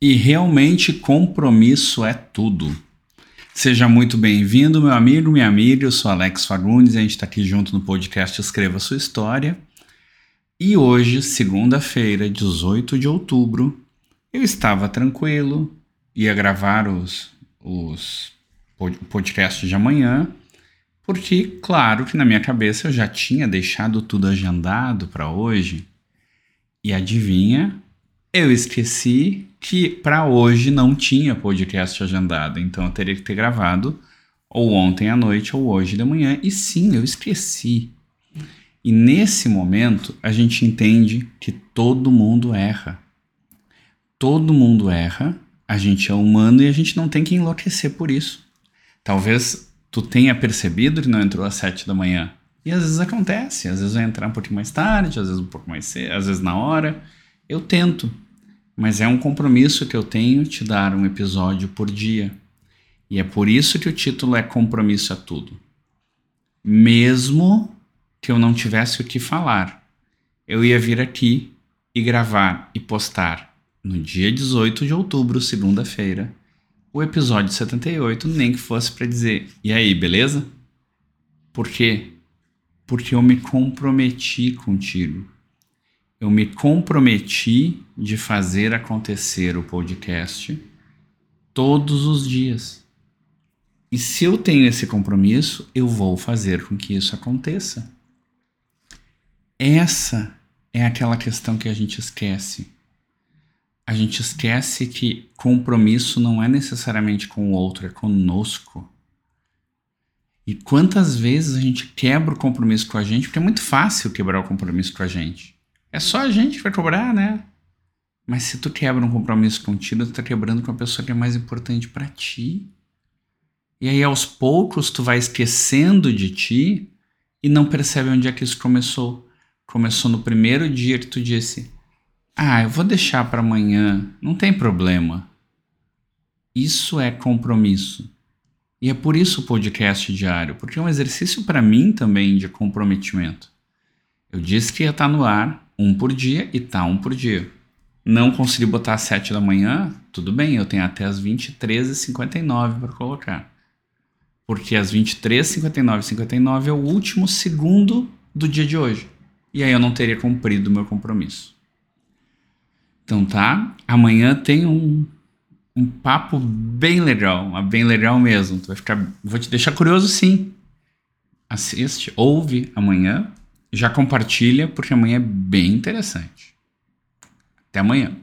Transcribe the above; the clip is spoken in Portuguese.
E realmente compromisso é tudo. Seja muito bem-vindo, meu amigo, minha amiga. Eu sou Alex Fagundes e a gente está aqui junto no podcast Escreva Sua História. E hoje, segunda-feira, 18 de outubro, eu estava tranquilo, ia gravar os, os podcasts de amanhã, porque, claro, que na minha cabeça eu já tinha deixado tudo agendado para hoje. E adivinha? Eu esqueci que para hoje não tinha podcast agendado, então eu teria que ter gravado ou ontem à noite ou hoje de manhã. E sim, eu esqueci. E nesse momento a gente entende que todo mundo erra. Todo mundo erra, a gente é humano e a gente não tem que enlouquecer por isso. Talvez tu tenha percebido que não entrou às sete da manhã. E às vezes acontece, às vezes vai entrar um pouquinho mais tarde, às vezes um pouco mais cedo, às vezes na hora. Eu tento, mas é um compromisso que eu tenho te dar um episódio por dia. E é por isso que o título é Compromisso a Tudo. Mesmo que eu não tivesse o que falar, eu ia vir aqui e gravar e postar no dia 18 de outubro, segunda-feira, o episódio 78, nem que fosse para dizer: "E aí, beleza?" Por quê? Porque eu me comprometi contigo eu me comprometi de fazer acontecer o podcast todos os dias. E se eu tenho esse compromisso, eu vou fazer com que isso aconteça. Essa é aquela questão que a gente esquece. A gente esquece que compromisso não é necessariamente com o outro, é conosco. E quantas vezes a gente quebra o compromisso com a gente, porque é muito fácil quebrar o compromisso com a gente. É só a gente que vai cobrar, né? Mas se tu quebra um compromisso contigo, tu tá quebrando com a pessoa que é mais importante para ti. E aí aos poucos tu vai esquecendo de ti e não percebe onde é que isso começou. Começou no primeiro dia que tu disse: "Ah, eu vou deixar para amanhã, não tem problema". Isso é compromisso. E é por isso o podcast diário, porque é um exercício para mim também de comprometimento. Eu disse que ia estar tá no ar, um por dia e tá um por dia. Não consegui botar às 7 da manhã, tudo bem, eu tenho até as 23h59 para colocar. Porque às 23h59 59 é o último segundo do dia de hoje. E aí eu não teria cumprido o meu compromisso. Então tá, amanhã tem um, um papo bem legal, bem legal mesmo. Tu vai ficar, vou te deixar curioso sim. Assiste, ouve amanhã já compartilha, porque amanhã é bem interessante. Até amanhã.